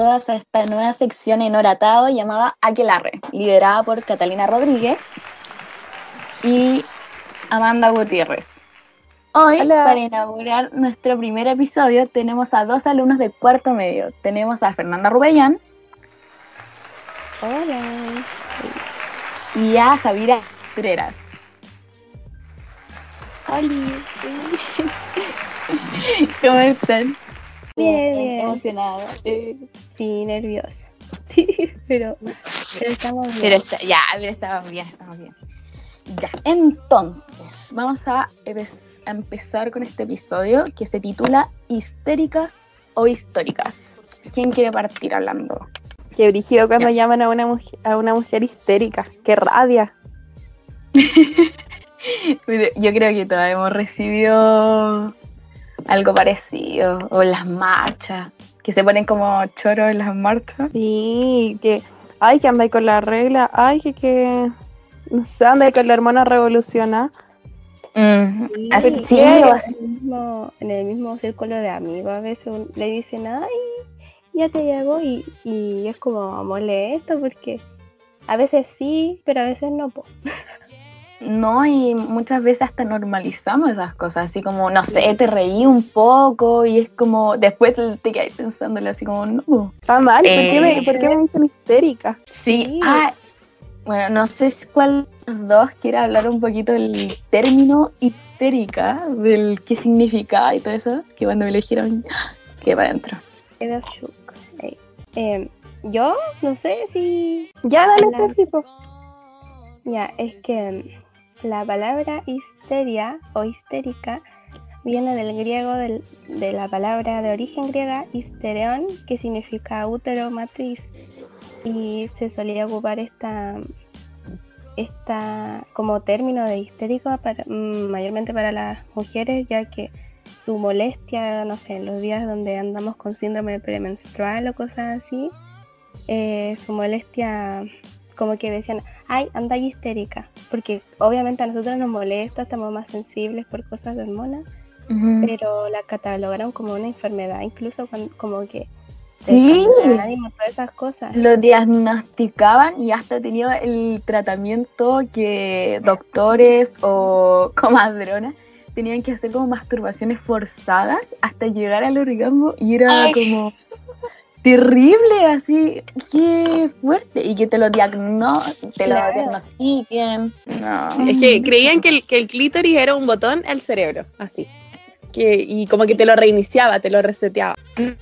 todas a esta nueva sección en Oratado llamada Aquelarre, liderada por Catalina Rodríguez y Amanda Gutiérrez. Hoy, Hola. para inaugurar nuestro primer episodio, tenemos a dos alumnos de cuarto medio. Tenemos a Fernanda Rubellán Hola. y a Javiera Treras. Oli. ¿Cómo están? Bien, bien. Emocionada. Eh, Sí, nerviosa. Sí, pero, pero estamos bien. Pero está, ya, pero estamos bien, estamos bien. Ya, entonces, vamos a, empe- a empezar con este episodio que se titula Histéricas o Históricas. ¿Quién quiere partir hablando? Qué brígido cuando Ya. llaman a una, mujer, a una mujer histérica. Qué rabia. Yo creo que todas hemos recibido algo parecido, o las marchas, que se ponen como choros en las marchas. Sí, que. Ay, que andáis con la regla. Ay, que. que no sé, andáis con la hormona revolucionada. Mm, Sí, en el mismo, en el mismo círculo de amigos a veces un- le dicen, ay, ya te llegó y, y es como molesto porque a veces sí, pero a veces no. po. No, y muchas veces hasta normalizamos esas cosas, así como, no sé, te reí un poco y es como, después te, quedas pensándole así como, no. Está mal. ¿Por, qué me, Eh. ¿Por qué me dicen histérica? Sí, Sí. ah, bueno, no sé cuál de los dos quiere hablar un poquito del término histérica, del qué significa y todo eso, que cuando me lo dijeron, que para adentro. Em, yo no sé si Ya, dale, po. Ya, es que em, la palabra histeria o histérica viene del griego de la palabra de origen griega histereón, que significa útero matriz, y se solía ocupar esta, esta como término de histérico mm, mayormente para las mujeres, ya que su molestia, no sé, en los días donde andamos con síndrome premenstrual o cosas así, eh, su molestia como que decían, ay, anda histérica, porque obviamente a nosotros nos molesta, estamos más sensibles por cosas de hormonas, pero la catalogaron como una enfermedad, incluso cuando, como que Sí. ánimo, todas esas cosas. Lo diagnosticaban y hasta tenía el tratamiento que doctores o comadronas tenían que hacer como masturbaciones forzadas hasta llegar al orgasmo y era Ay. como terrible, así, qué fuerte. Y que te lo, diagno te lo Claro. diagnostiquen. No. Sí, es que creían que el, que el clítoris era un botón al cerebro, así. Que, y como que te lo reiniciaba, te lo reseteaba.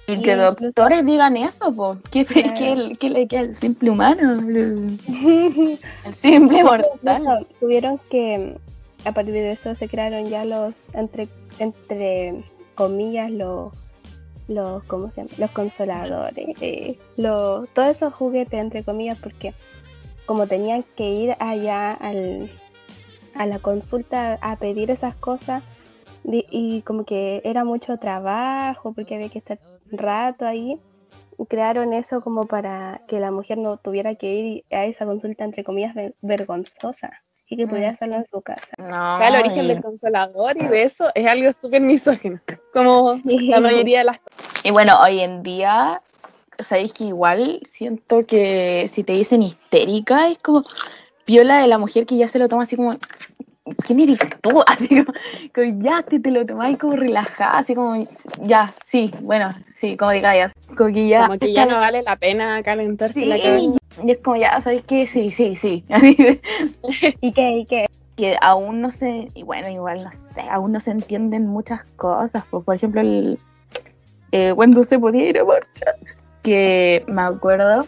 Y que Sí, doctores digan eso, po. ¿Qué, Claro. qué- qué le queda al simple humano? El, el simple mortal. Tuvieron que, a partir de eso se crearon ya los, entre, entre comillas, los, los, ¿cómo se llama? Los consoladores, eh, todos esos juguetes, entre comillas, porque como tenían que ir allá al, a la consulta a pedir esas cosas, di- y como que era mucho trabajo, porque había que estar un rato ahí, crearon eso como para que la mujer no tuviera que ir a esa consulta, entre comillas, ver- vergonzosa y que pudiera Mm. hacerlo en su casa. No, O sea, el origen y- del consolador y de eso es algo súper misógino. Como Sí. la mayoría de las cosas. Y bueno, hoy en día, sabéis que igual siento que si te dicen histérica, es como viola de la mujer que ya se lo toma así como, ¿quién eres tú? Así como, como, ya te, te lo tomáis como relajada, así como, ya, sí, bueno, sí, como diga ya. Como que ya, Como que ya no vale la pena calentarse sí, la cabeza. y es como ya, ¿sabéis qué? Sí, sí, sí. ¿Y qué? ¿Y qué? que aún no se, y bueno, igual no sé, aún no se entienden muchas cosas. Pues, por ejemplo, el, eh, cuando se podía ir a marcha, que me acuerdo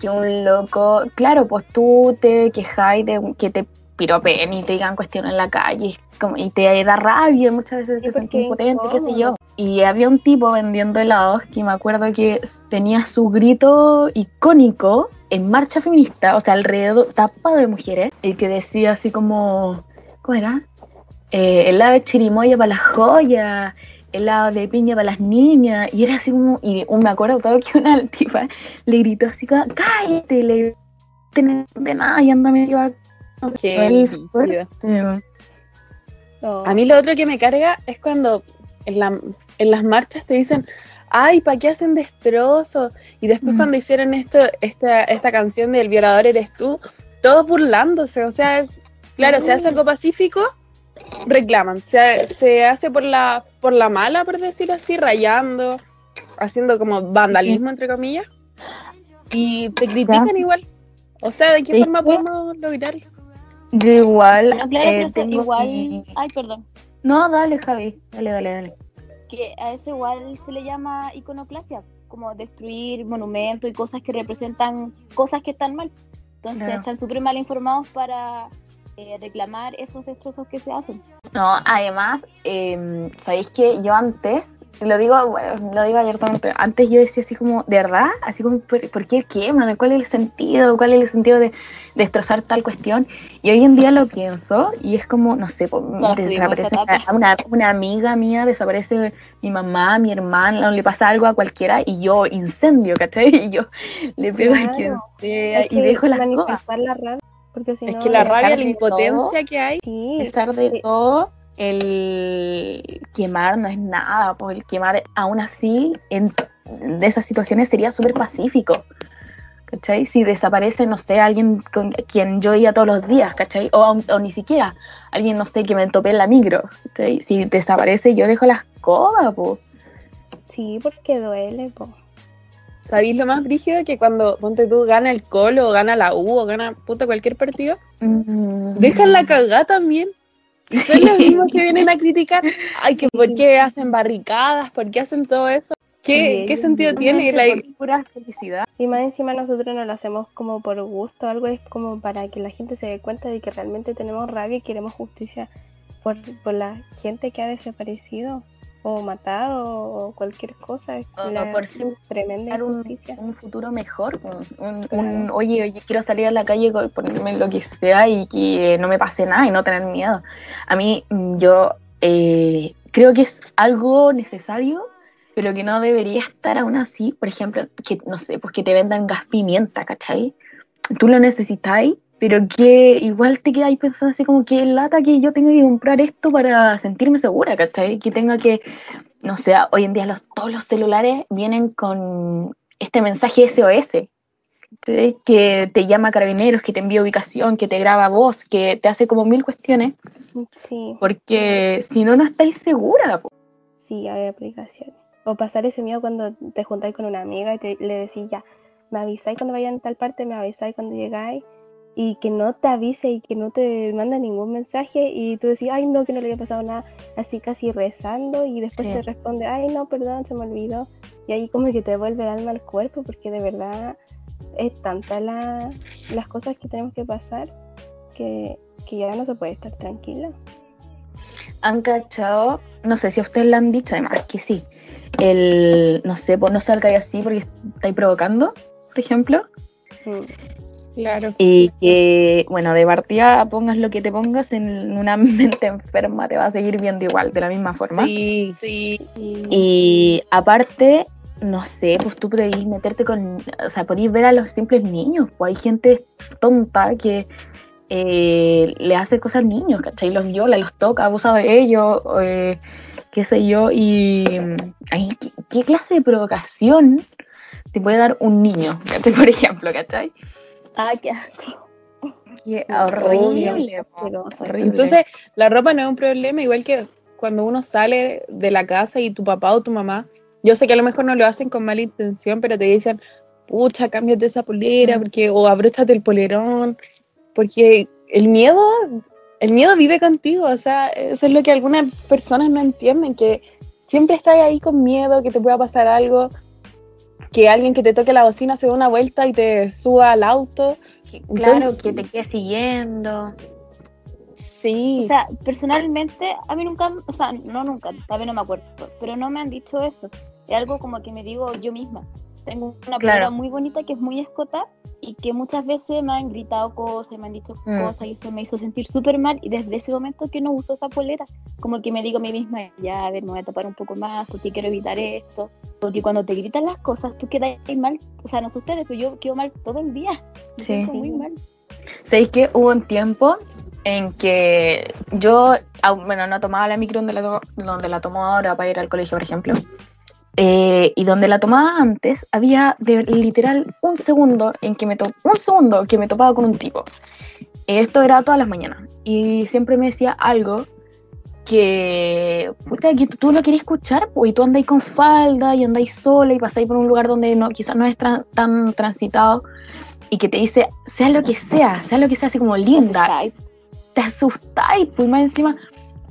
que un loco, claro, pues tú te quejáis de que te piropeen y te digan cuestiones en la calle como, y te da rabia, muchas veces te sientes impotente, qué sé yo. Y había un tipo vendiendo helados que me acuerdo que tenía su grito icónico en marcha feminista, o sea, alrededor, tapado de mujeres, y que decía así como, ¿cómo era? Eh, helado de chirimoya para las joyas, helado de piña para las niñas, y era así como, y me acuerdo todo que una tipa le gritó así como, cállate, le de nada y anda Qué. No. A mí lo otro que me carga es cuando en, la- en las marchas te dicen, ay, ¿para qué hacen destrozo? Y después Mm. cuando hicieron esto, esta, esta canción del violador eres tú, todos burlándose, o sea, claro, se hace algo pacífico, reclaman, se, se hace por la, por la mala, por decirlo así, rayando, haciendo como vandalismo, entre comillas, y te critican igual. O sea, ¿de qué Sí. forma podemos lograrlo? Yo igual. No, claro, eh, tengo igual. mi- Ay, perdón. No, dale, Javi. Dale, dale, dale. Que a eso igual se le llama iconoclasia, como destruir monumentos y cosas que representan cosas que están mal. Entonces Claro. están súper mal informados para eh, reclamar esos destrozos que se hacen. No, además, eh, ¿sabéis que yo antes, lo digo, bueno, lo digo abiertamente, antes yo decía así como, ¿de verdad? Así como, ¿por, por qué queman? ¿Cuál es el sentido? ¿Cuál es el sentido de destrozar tal cuestión? Y hoy en día lo pienso y es como, no sé, tuvimos desaparece una, una amiga mía, desaparece mi mamá, mi hermana, le pasa algo a cualquiera y yo incendio, ¿cachai? Y yo le pego a Claro. quien sea y dejo las cosas. manifestar la rabia, porque si Es no, que la a rabia, la de impotencia que hay, sí, A pesar de Sí. todo, el quemar no es nada, pues el quemar aún así en de esas situaciones sería súper pacífico. ¿Cachai? Si desaparece, no sé, alguien con quien yo iba todos los días, ¿cachai? O, ni siquiera alguien, no sé, que me topé en la micro, ¿cachai? Si desaparece, yo dejo las cosas, pues. sí, porque duele, po. ¿sabéis lo más brígido? Que cuando, ponte tú, gana el Colo, o gana la U, o gana puta cualquier partido, dejan la cagada también. Son los mismos que vienen a criticar. Ay, que por qué hacen barricadas, por qué hacen todo eso. ¿Qué, Sí, qué sentido tiene? La- pura felicidad. Y más encima nosotros no lo hacemos como por gusto, algo es como para que la gente se dé cuenta de que realmente tenemos rabia y queremos justicia por, por la gente que ha desaparecido o matado o cualquier cosa. Es O la por sí tremenda dar un, injusticia. un futuro mejor. Un, un- un, oye, oye, quiero salir a la calle, con- ponerme lo que sea y que no me pase nada y no tener miedo. A mí, mm, yo eh, creo que es algo necesario, pero que no debería estar aún así. Por ejemplo, que no sé, pues que te vendan gas pimienta, ¿cachai? Tú lo necesitáis. Pero que igual te quedáis pensando así como que lata que yo tenga que comprar esto para sentirme segura, ¿cachai? Que tenga que, no sé, hoy en día los, todos los celulares vienen con este mensaje SOS, ¿sí? que te llama carabineros, que te envía ubicación, que te graba voz, que te hace como mil cuestiones, Sí, porque si no, no estáis segura. po. sí, hay aplicaciones. O pasar ese miedo cuando te juntáis con una amiga y te, le decís ya, me avisáis cuando vayan a tal parte, me avisáis cuando llegáis. Y que no te avise y que no te manda ningún mensaje y tú decís, ay no, que no le había pasado nada, así casi rezando y después Sí. te responde, ay no, perdón, se me olvidó. Y ahí como que te vuelve el alma al cuerpo porque de verdad es tanta la, las cosas que tenemos que pasar que, que ya no se puede estar tranquila. Han cachado, no sé si a ustedes le han dicho, además que sí, el, no sé, pues no salgáis así porque estáis provocando, por ejemplo. Mm. Claro. Y que, bueno, de partida pongas lo que te pongas en una mente enferma, te va a seguir viendo igual, de la misma forma. Sí, sí. Y, aparte, no sé, pues tú podéis meterte con, o sea, podéis ver a los simples niños, pues hay gente tonta que eh, le hace cosas al niños, ¿cachai? Los viola, los toca, abusa de ellos, eh, qué sé yo, y ay, ¿qué, qué clase de provocación te puede dar un niño, ¿cachai? Por ejemplo, ¿cachai? Ah, qué asco. Qué horrible. Entonces, la ropa no es un problema, igual que cuando uno sale de la casa y tu papá o tu mamá, yo sé que a lo mejor no lo hacen con mala intención, pero te dicen, pucha, cámbiate esa polera, Mm. porque, o abróchate el polerón, porque el miedo, el miedo vive contigo, o sea, eso es lo que algunas personas no entienden, que siempre estás ahí con miedo, que te pueda pasar algo, que alguien que te toque la bocina se dé una vuelta y te suba al auto. Que- claro, entonces- que te quede siguiendo. Sí. O sea, personalmente, a mí nunca, o sea, no nunca, a mí no me acuerdo, pero no me han dicho eso. Es algo como que me digo yo misma. Tengo una Claro. polera muy bonita que es muy escota y que muchas veces me han gritado cosas, me han dicho Mm. cosas y eso me hizo sentir súper mal y desde ese momento que no uso esa polera, como que me digo a mí misma, ya, a ver, me voy a tapar un poco más porque quiero evitar esto, porque cuando te gritan las cosas tú quedas mal, o sea, no sé ustedes, pero yo quedo mal todo el día, me Sí. siento muy mal. ¿Sabéis que hubo un tiempo en que yo, bueno, no tomaba la micro donde la, donde la tomo ahora para ir al colegio, por ejemplo? Eh, y donde la tomaba antes, había de, literal un segundo en que me un segundo que me topaba con un tipo. Esto era todas las mañanas. Y siempre me decía algo que, puta, que tú no querías escuchar, pues, y tú andáis con falda y andáis sola y pasáis por un lugar donde no, quizás no es tra- tan transitado y que te dice, sea lo que sea, sea lo que sea, así como linda, te asustáis, pues más encima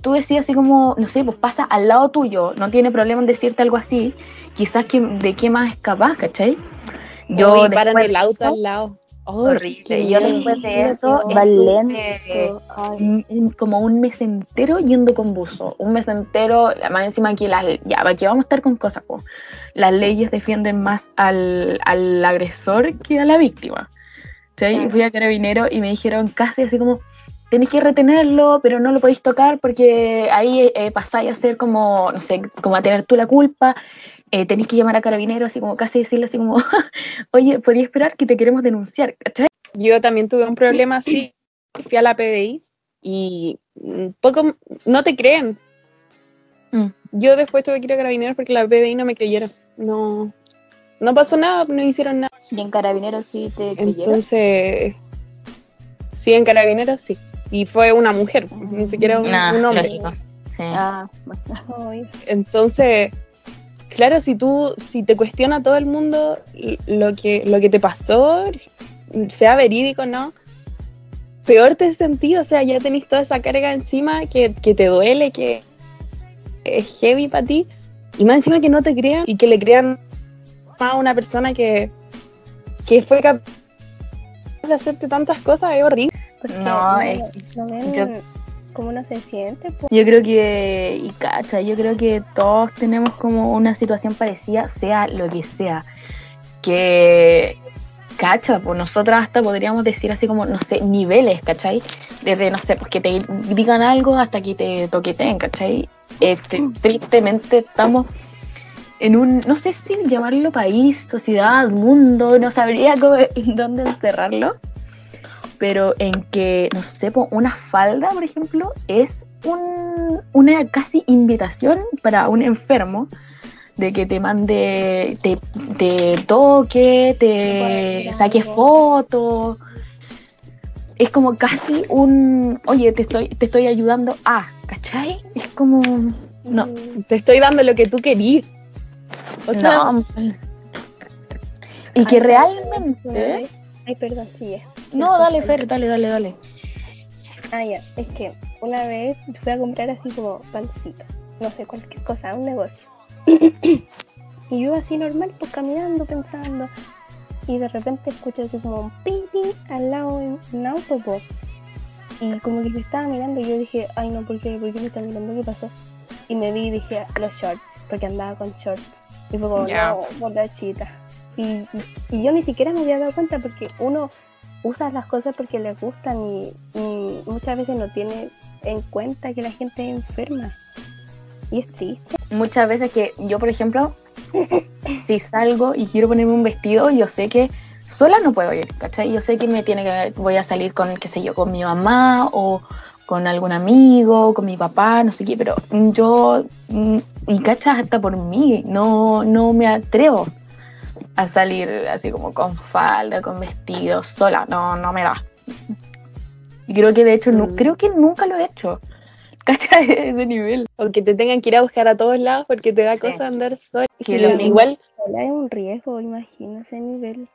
tú decías así como, no sé, pues pasa al lado tuyo, no tiene problema en decirte algo así, quizás que, de qué más es capaz, ¿cachai? Yo después paran el auto eso- al lado. Horrible. Y yo después de eso, estuve. Ay, como un mes entero yendo con buzo. Un mes entero, más encima aquí, las, ya, que vamos a estar con cosas, po. las leyes defienden más al, al agresor que a la víctima. ¿sí? Fui a carabinero y me dijeron casi así como, tenéis que retenerlo, pero no lo podéis tocar porque ahí eh, pasáis a ser como, no sé, como a tener tú la culpa. Eh, tenéis que llamar a carabineros así como casi decirle así como, oye, podía esperar que te queremos denunciar, ¿cachai? Yo también tuve un problema así. Fui a la PDI y mm, poco no te creen. Mm. Yo después tuve que ir a carabineros porque la PDI no me creyeron. No, no pasó nada, no hicieron nada. Y en carabineros sí te creyeron. Entonces, sí, en carabineros sí. Y fue una mujer, ni siquiera un, Nah, un hombre. lógico. Sí. Ah, Entonces, claro, si tú, si te cuestiona todo el mundo lo que, lo que te pasó, sea verídico o no, peor te sentí, o sea, ya tenés toda esa carga encima que, que te duele, que es heavy para ti, y más encima que no te crean y que le crean a una persona que, que fue capaz de hacerte tantas cosas, es horrible. Porque No, es no ven yo- cómo uno se siente, pues. Yo creo que, y cacha, yo creo que todos tenemos como una situación parecida, sea lo que sea. Que, cacha, pues nosotras hasta podríamos decir así como, no sé, niveles, ¿cachai? Desde, no sé, pues que te digan algo hasta que te toqueteen, ¿cachai? Este, tristemente estamos en un, no sé si llamarlo país, sociedad, mundo, no sabría cómo, dónde encerrarlo pero en que, no sé, una falda, por ejemplo, es un- una casi invitación para un enfermo de que te mande, te, te toque, te saque fotos. Es como casi un, oye, te estoy, te estoy ayudando a, ¿cachai? Es como, no, Mm, Te estoy dando lo que tú querías. O sea, no. Y que realmente... Ay, perdón, sí, ya. No, dale, Fer, dale, dale, dale. Ah, ya, es que una vez fui a comprar así como pancito, no sé, cualquier cosa, un negocio. y yo así normal, pues caminando, pensando, y de repente escucho así como un ping ping al lado de un auto, po. Y como que me estaba mirando y yo dije, ay no, ¿por qué? ¿Por qué me está mirando? ¿Qué pasó? Y me vi y dije, los shorts, porque andaba con shorts. Y fue como, Ya. no, borrachita. Y, yo ni siquiera me había dado cuenta porque uno usa las cosas porque les gustan y, y muchas veces no tiene en cuenta que la gente es enferma. Y es triste. muchas veces que yo, por ejemplo, si salgo y quiero ponerme un vestido, yo sé que sola no puedo ir, ¿cachai? Yo sé que me tiene que, voy a salir con, qué sé yo, con mi mamá o con algún amigo, con mi papá, no sé qué, pero yo, mm, y cachas hasta por mí, no, no me atrevo a salir así como con falda, con vestido, sola, no, no me da. Y creo que de hecho, nu- Mm. creo que nunca lo he hecho, ¿cachai? Ese nivel. o que te tengan que ir a buscar a todos lados porque te da Sí. cosa andar sola. Que Y lo mismo. igual, Sola es un riesgo, imagínate ese nivel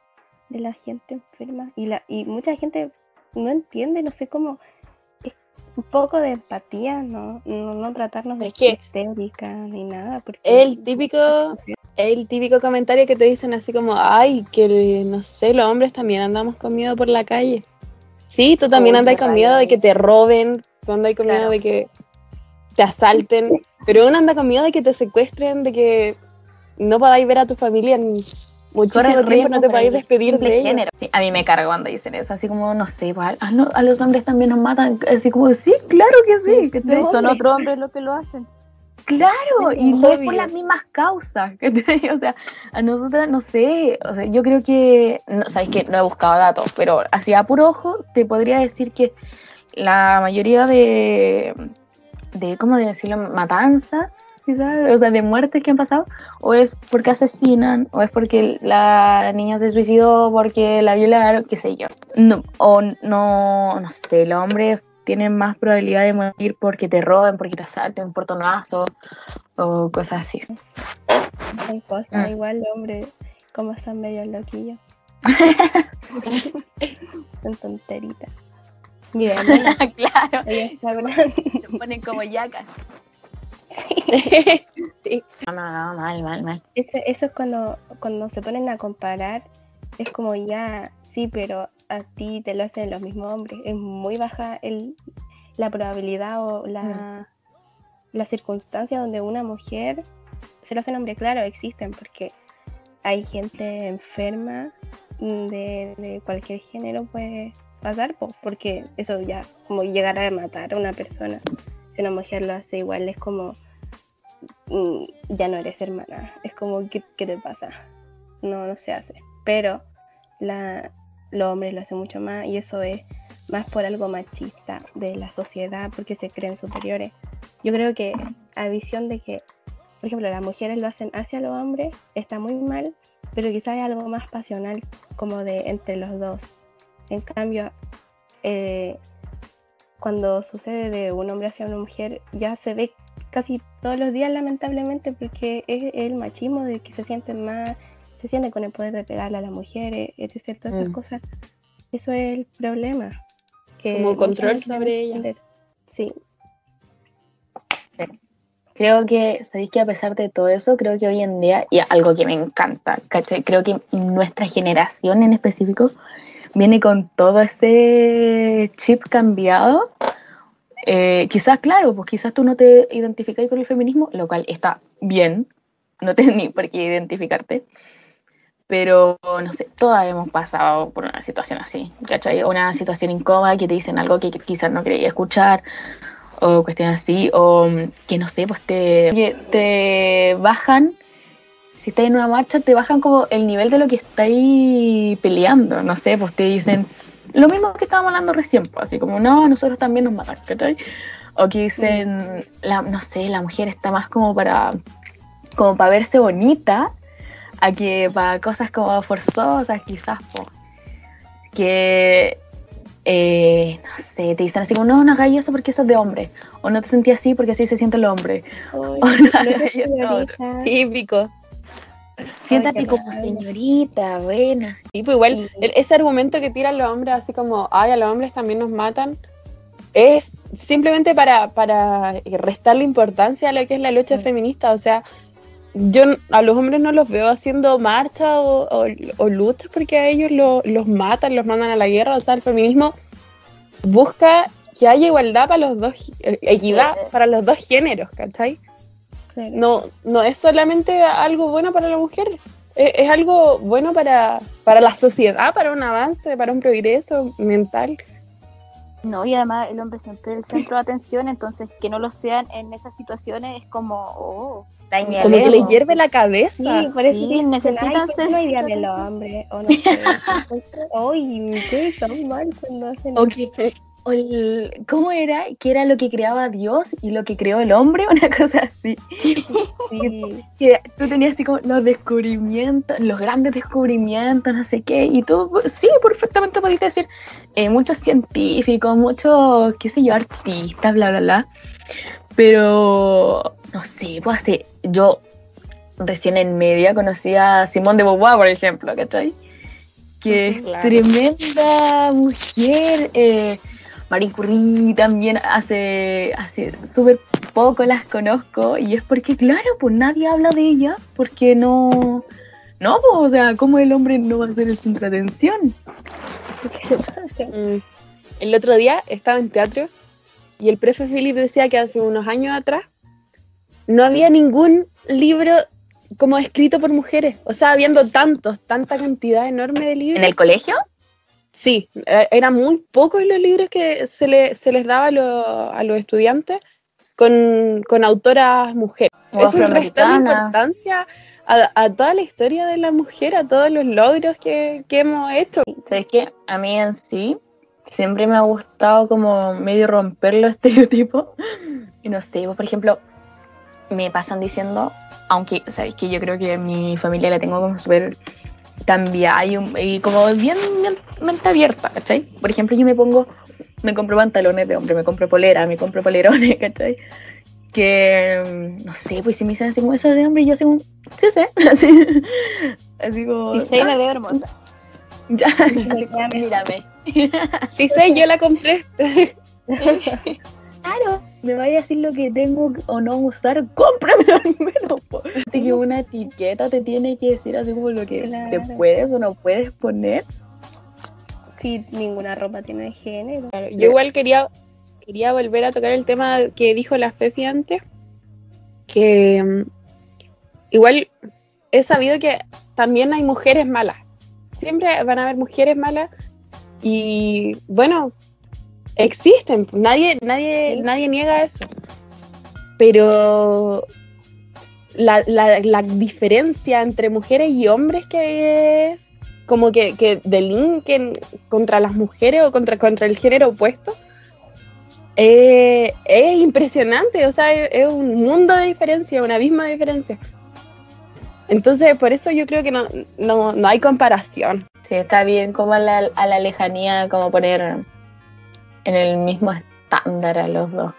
de la gente enferma. Y, la, y mucha gente no entiende, no sé cómo. Un poco de empatía, no, no, no tratarnos de Es que- histérica ni nada. Porque el típico, el típico comentario que te dicen así como, ay, que no sé, los hombres también andamos con miedo por la calle. Sí, tú también andas con miedo de que te roben, tú andas con miedo Claro. de que te asalten, pero uno anda con miedo de que te secuestren, de que no podáis ver a tu familia en muchísimo tiempo, no te el despedir de ellos. Sí, a mí me carga cuando dicen eso, así como, no sé, pues, a, lo- a los hombres también nos matan, así como, sí, claro que sí. No, son otros hombres los que lo hacen. Claro, y no es por las mismas causas, ¿cachai? O sea, a nosotras, no sé, o sea, yo creo que, no, sabes que no he buscado datos, pero así a puro ojo te podría decir que la mayoría de, de ¿cómo decirlo? matanzas, quizás, o sea, de muertes que han pasado, o es porque asesinan, o es porque la niña se suicidó porque la violaron, qué sé yo. No, o no, no sé, los hombres tienen más probabilidad de morir porque te roben, porque te asalten, un portonazo o cosas así. Son cosas Ah. igual, hombre, como son medio loquillos. son tonteritas. Claro, se ponen como yacas. sí. No, no, no, mal, mal, mal. Eso, eso es cuando, cuando se ponen a comparar, es como ya, sí, pero a ti te lo hacen los mismos hombres. Es muy baja el, la probabilidad o la, la circunstancia donde una mujer se lo hace un hombre. Claro, existen porque hay gente enferma mm, de, de cualquier género puede pasar, po, porque eso ya, como llegar a matar a una persona, si una mujer lo hace igual, es como mm, ya no eres hermana. Es como, ¿qué, qué te pasa? No, no se hace. Pero la, los hombres lo hacen mucho más y eso es más por algo machista de la sociedad porque se creen superiores. Yo creo que a visión de que, por ejemplo, las mujeres lo hacen hacia los hombres está muy mal, pero quizás hay algo más pasional como de entre los dos. En cambio, eh, cuando sucede de un hombre hacia una mujer, ya se ve casi todos los días lamentablemente porque es el machismo de que se sienten más, se sienten con el poder de pegarle a las mujeres, etc. Todas esas Mm. cosas. Eso es el problema. Que Como control sobre ella. Sí, Creo que, sabéis que a pesar de todo eso, creo que hoy en día, y algo que me encanta. Creo que nuestra generación en específico viene con todo ese chip cambiado. Eh, quizás, claro, pues quizás tú no te identificáis con el feminismo, lo cual está bien, no tienes ni por qué identificarte. Pero, no sé, todas hemos pasado por una situación así, ¿cachai? Una situación incómoda que te dicen algo que quizás no querías escuchar, o cuestiones así, o que no sé, pues te, te bajan, si estás en una marcha, te bajan como el nivel de lo que estáis peleando, no sé, pues te dicen lo mismo que estábamos hablando recién, pues, así como, no, nosotros también nos matan, ¿cachai? O que dicen, la, no sé, la mujer está más como para, como para verse bonita, a que para cosas como forzosas, quizás, pues, que eh, no sé, te dicen así como, no, no hagáis eso porque eso es de hombre, o no te sentí así porque así se siente el hombre, Ay, o no otro. señorita. Típico. Siéntate como señorita, buena. Sí, pues igual Sí. el- ese argumento que tiran los hombres así como, ay, a los hombres también nos matan, es simplemente para, para restarle importancia a lo que es la lucha Sí. feminista. O sea, yo a los hombres no los veo haciendo marcha o, o, o luchas porque a ellos lo- los matan, los mandan a la guerra. O sea, el feminismo busca que haya igualdad para los dos, eh, equidad Sí. para los dos géneros, ¿cachai? No, no es solamente algo bueno para la mujer, es, es algo bueno para, para la sociedad, para un avance, para un progreso mental. No, y además el hombre siempre es el centro de atención, entonces que no lo sean en esas situaciones es como, oh, Dañale, Como que les hierve la cabeza. Sí, por eso sí, dicen, necesitan "Ay, ¿por qué ser no hay día de secretarios". los hombres? O no sé. Ay, qué tan mal cuando hacen O que- o el- ¿Cómo era? Que era lo que creaba Dios y lo que creó el hombre, una cosa así. Sí. Tú tenías así como los descubrimientos, los grandes descubrimientos, no sé qué, y tú, sí, perfectamente podías decir, eh, muchos científicos, muchos, qué sé yo, artistas, bla, bla, bla. Pero, no sé, pues hace, yo recién en media conocí a Simón de Beauvoir, por ejemplo, ¿cachai? Que es tremenda mujer. Eh, Marie Curie también hace, hace súper poco las conozco y es porque, claro, pues nadie habla de ellas porque no... No, pues, o sea, ¿cómo el hombre no va a ser el centro de atención? El otro día estaba en teatro y el profe Philip decía que hace unos años atrás no había ningún libro como escrito por mujeres. O sea, habiendo tantos, tanta cantidad enorme de libros. ¿En el colegio? Sí, eh, eran muy pocos los libros que se, le- se les daba a, lo- a los estudiantes con, con autoras mujeres. O Eso afroamericana. importancia a, a toda la historia de la mujer, a todos los logros que, que hemos hecho. ¿Sabes qué? A mí en sí siempre me ha gustado como medio romper los estereotipos Y no sé, vos, por ejemplo, me pasan diciendo, aunque sabéis que yo creo que mi familia la tengo como súper cambiada y, un- y como bien, bien mente abierta, ¿cachai? Por ejemplo, yo me pongo, me compro pantalones de hombre, me compro polera, me compro polerones, ¿cachai? Que, mm, no sé, pues si me dicen así como eso de hombre, yo así como, sí sé, así, así como, Si se me "Ah, veo hermosa. ya, así Me como, mírame. Sí sé, yo la compré. Claro, me vaya a decir lo que tengo o no usar, cómpramelo al menos. po. Que una etiqueta te tiene que decir así como lo que te puedes o no puedes poner. Sí, ninguna ropa tiene género. Claro, yo igual quería, quería volver a tocar el tema que dijo la Fefi antes, que mm, igual he sabido que también hay mujeres malas. Siempre van a haber mujeres malas y bueno, existen, nadie, nadie, Sí. nadie niega eso. Pero la, la- la diferencia entre mujeres y hombres que como que, que delinquen contra las mujeres o contra, contra el género opuesto eh, es impresionante, o sea, es, es un mundo de diferencia, un abismo de diferencia. Entonces, por eso yo creo que no, no, no hay comparación. Sí, está bien como a la, a la lejanía, como poner en el mismo estándar a los dos.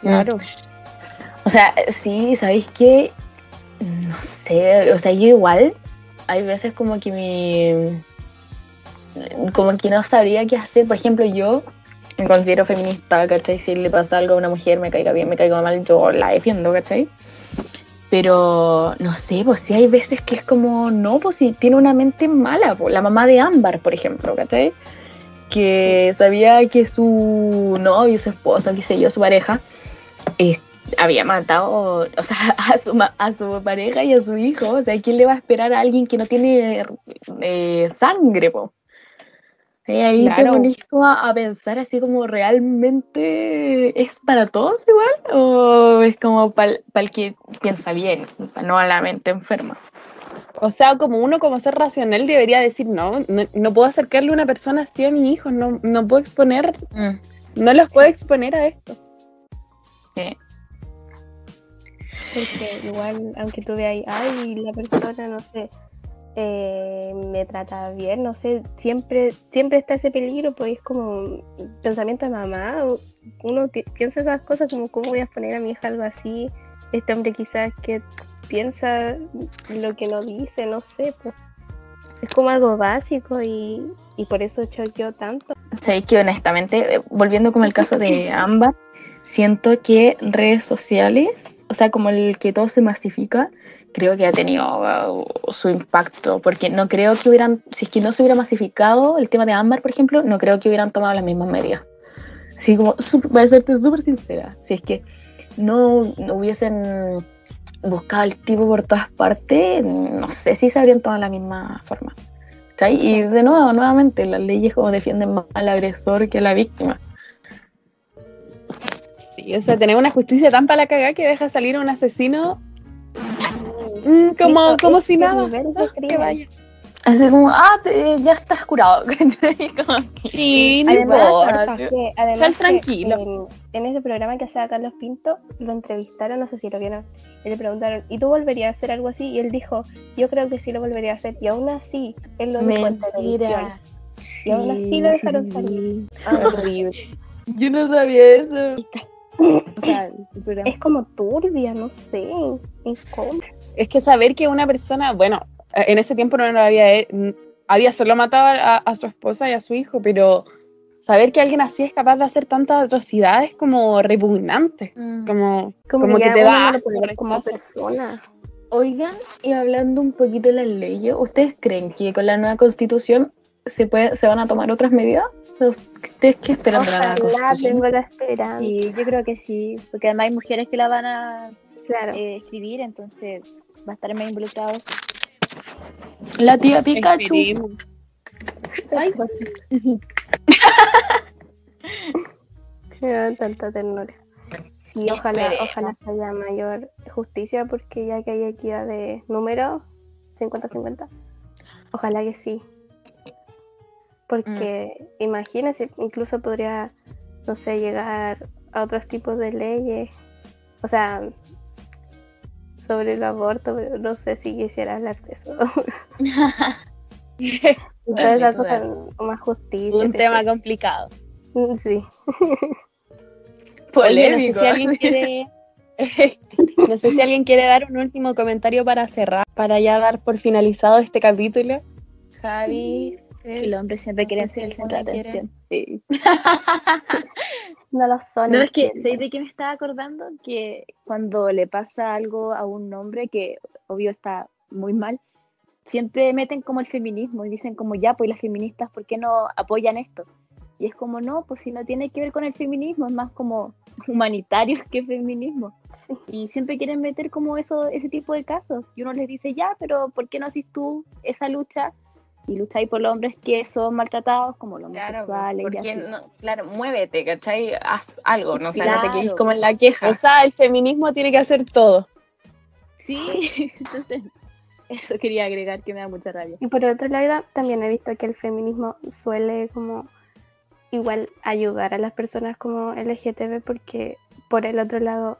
Claro. O sea, sí, ¿sabéis qué? No sé, o sea, yo igual, hay veces como que mi... Como que no sabría qué hacer. Por ejemplo, yo me considero feminista, ¿cachai? Si le pasa algo a una mujer, me caiga bien, me caiga mal, yo la defiendo, ¿cachai? Pero, no sé, pues sí hay veces que es como, no, pues si tiene una mente mala, pues, la mamá de Ámbar, por ejemplo, ¿cachai? Que sabía que su novio, su esposo, qué sé yo, su pareja, eh, había matado, o sea, a su, a su pareja y a su hijo. O sea, ¿quién le va a esperar a alguien que no tiene eh, sangre, po? Ahí te Claro. pones como a, a pensar así como realmente es para todos igual o es como para el que piensa bien, no a la mente enferma. O sea, como uno como ser racional debería decir, no, no, no puedo acercarle a una persona así a mi hijo, no, no puedo exponer, no los puedo exponer a esto. Sí. Porque igual, aunque tú veas, ay, la persona, no sé, eh, me trata bien, no sé, siempre siempre está ese peligro, pues es como pensamiento de mamá. Uno pi- piensa esas cosas como, ¿cómo voy a poner a mi hija algo así? Este hombre quizás que piensa lo que no dice, no sé, pues es como algo básico y, y por eso choqueó tanto. Sé que honestamente, eh, volviendo como el caso de Ámbar, siento que redes sociales, o sea, como el que todo se masifica, creo que ha tenido uh, su impacto, porque no creo que hubieran, si es que no se hubiera masificado el tema de Ámbar, por ejemplo, no creo que hubieran tomado las mismas medidas. Así como, sup- voy a serte súper sincera, si es que no, no hubiesen buscado al tipo por todas partes, no sé si se habrían tomado la misma forma. ¿cachai? Y de nuevo, nuevamente, las leyes como defienden más al agresor que a la víctima. Sí, o sea, tener una justicia tan para la cagada que deja salir a un asesino mm, como, como si nada. de Ah, que crimen. vaya. Así como, ah, te- ya estás curado. Sí, no Además, importa. Sal tranquilo. En, en ese programa que hacía Carlos Pinto, lo entrevistaron, no sé si lo vieron, y le preguntaron, ¿y tú volverías a hacer algo así? Y él dijo, yo creo que sí lo volvería a hacer. Y aún así, él lo dijo en televisión. Y aún así lo dejaron salir. Ah, horrible. Yo no sabía eso. O sea. Es como turbia, no sé, incómoda. Es que saber que una persona, bueno, en ese tiempo no lo había, había solo matado a, a su esposa y a su hijo, pero saber que alguien así es capaz de hacer tantas atrocidades como repugnante, como, como, que ya te da como persona. Oigan, y hablando un poquito de las leyes, ¿ustedes creen que con la nueva constitución se puede, se van a tomar otras medidas? ¿Ustedes qué esperan de la nueva constitución? tengo la esperanza. Sí, yo creo que sí, porque además hay mujeres que la van a Claro. eh, escribir, entonces va a estar más involucrado. La tía Pikachu. Esperemos. Ay, Me da tanta ternura. Sí, ojalá, Esperemos. ojalá se haya mayor justicia porque ya que hay equidad de número 50-50, ojalá que sí. Porque imagínense, incluso podría, no sé, llegar a otros tipos de leyes. O sea, sobre el aborto, pero no sé si quisiera hablar de eso. Y todas esas cosas más justicia. Un tema complicado. Mm, Sí. Oye, no sé si alguien quiere. no sé si alguien quiere dar un último comentario para cerrar, para ya dar por finalizado este capítulo. Javi. Que los hombres siempre sé ser el centro de quiere. atención. Sí. No lo son. No, es que, entiendo. ¿sabéis de qué me estaba acordando? Que cuando le pasa algo a un hombre que obvio está muy mal, siempre meten como el feminismo y dicen como ya, pues las feministas, ¿por qué no apoyan esto? Y es como, no, pues si no tiene que ver con el feminismo, es más como humanitario que feminismo. Sí. Y siempre quieren meter como eso, ese tipo de casos. Y uno les dice, ya, pero ¿por qué no haces tú esa lucha? Y lucháis por los hombres que son maltratados, como los Claro, homosexuales. y porque así. no, claro, muévete, ¿cachai? Haz algo, no, o sea, no te quedes como en la queja. O sea, el feminismo tiene que hacer todo. Sí, entonces eso quería agregar que me da mucha rabia. Y por otro lado, también he visto que el feminismo suele como igual ayudar a las personas como LGTB porque por el otro lado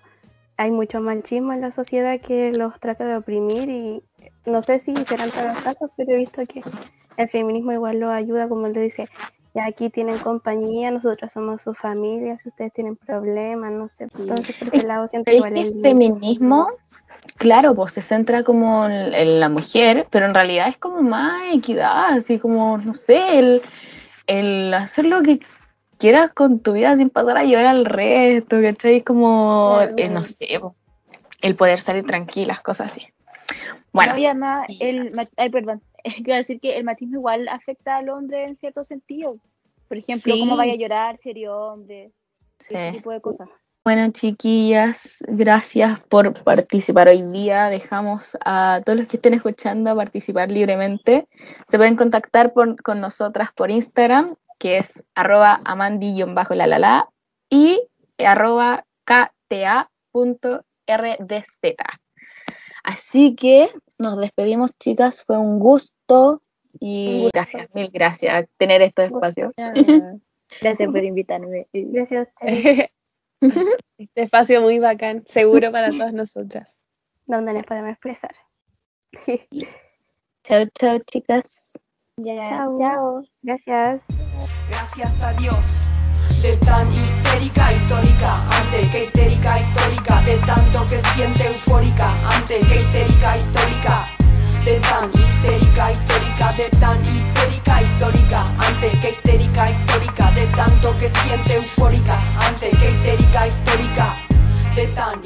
hay mucho machismo en la sociedad que los trata de oprimir y no sé si serán todos los casos, pero he visto que el feminismo igual lo ayuda, como él le dice, ya aquí tienen compañía, nosotros somos su familia, si ustedes tienen problemas, no sé. Entonces por ese lado siento que ¿Sabéis igual que el bien. feminismo, claro, pues se centra como en, en la mujer, pero en realidad es como más equidad, así como, no sé, el, el hacer lo que quieras con tu vida sin pasar a llorar al resto, ¿cachai? Como, eh, no sé, el poder salir tranquilas, cosas así. Bueno, No, y además, el, ay, perdón, quiero decir que el machismo igual afecta al hombre en cierto sentido. Por ejemplo, Sí. cómo vaya a llorar si eres hombre, ese sí. tipo de cosas. Bueno, chiquillas, gracias por participar hoy día. Dejamos a todos los que estén escuchando a participar libremente. Se pueden contactar por- con nosotras por Instagram, que es arroba amandi-la-la-la y arroba kta.rdz. Así que nos despedimos, chicas. Fue un gusto y Un gusto. gracias, mil gracias tener estos espacios. Gracias por invitarme. Gracias a ustedes. este espacio muy bacán, seguro para todas nosotras. donde nos podemos expresar. Chao, chao, chicas. Ya, Chao. chao. Gracias. Gracias a Dios de tan histérica histórica ante que histérica histórica de tanto que siente eufórica ante que histérica histórica de tan histérica histórica de tan histérica histórica ante que histérica histórica de tanto que siente eufórica ante que histérica histórica de tan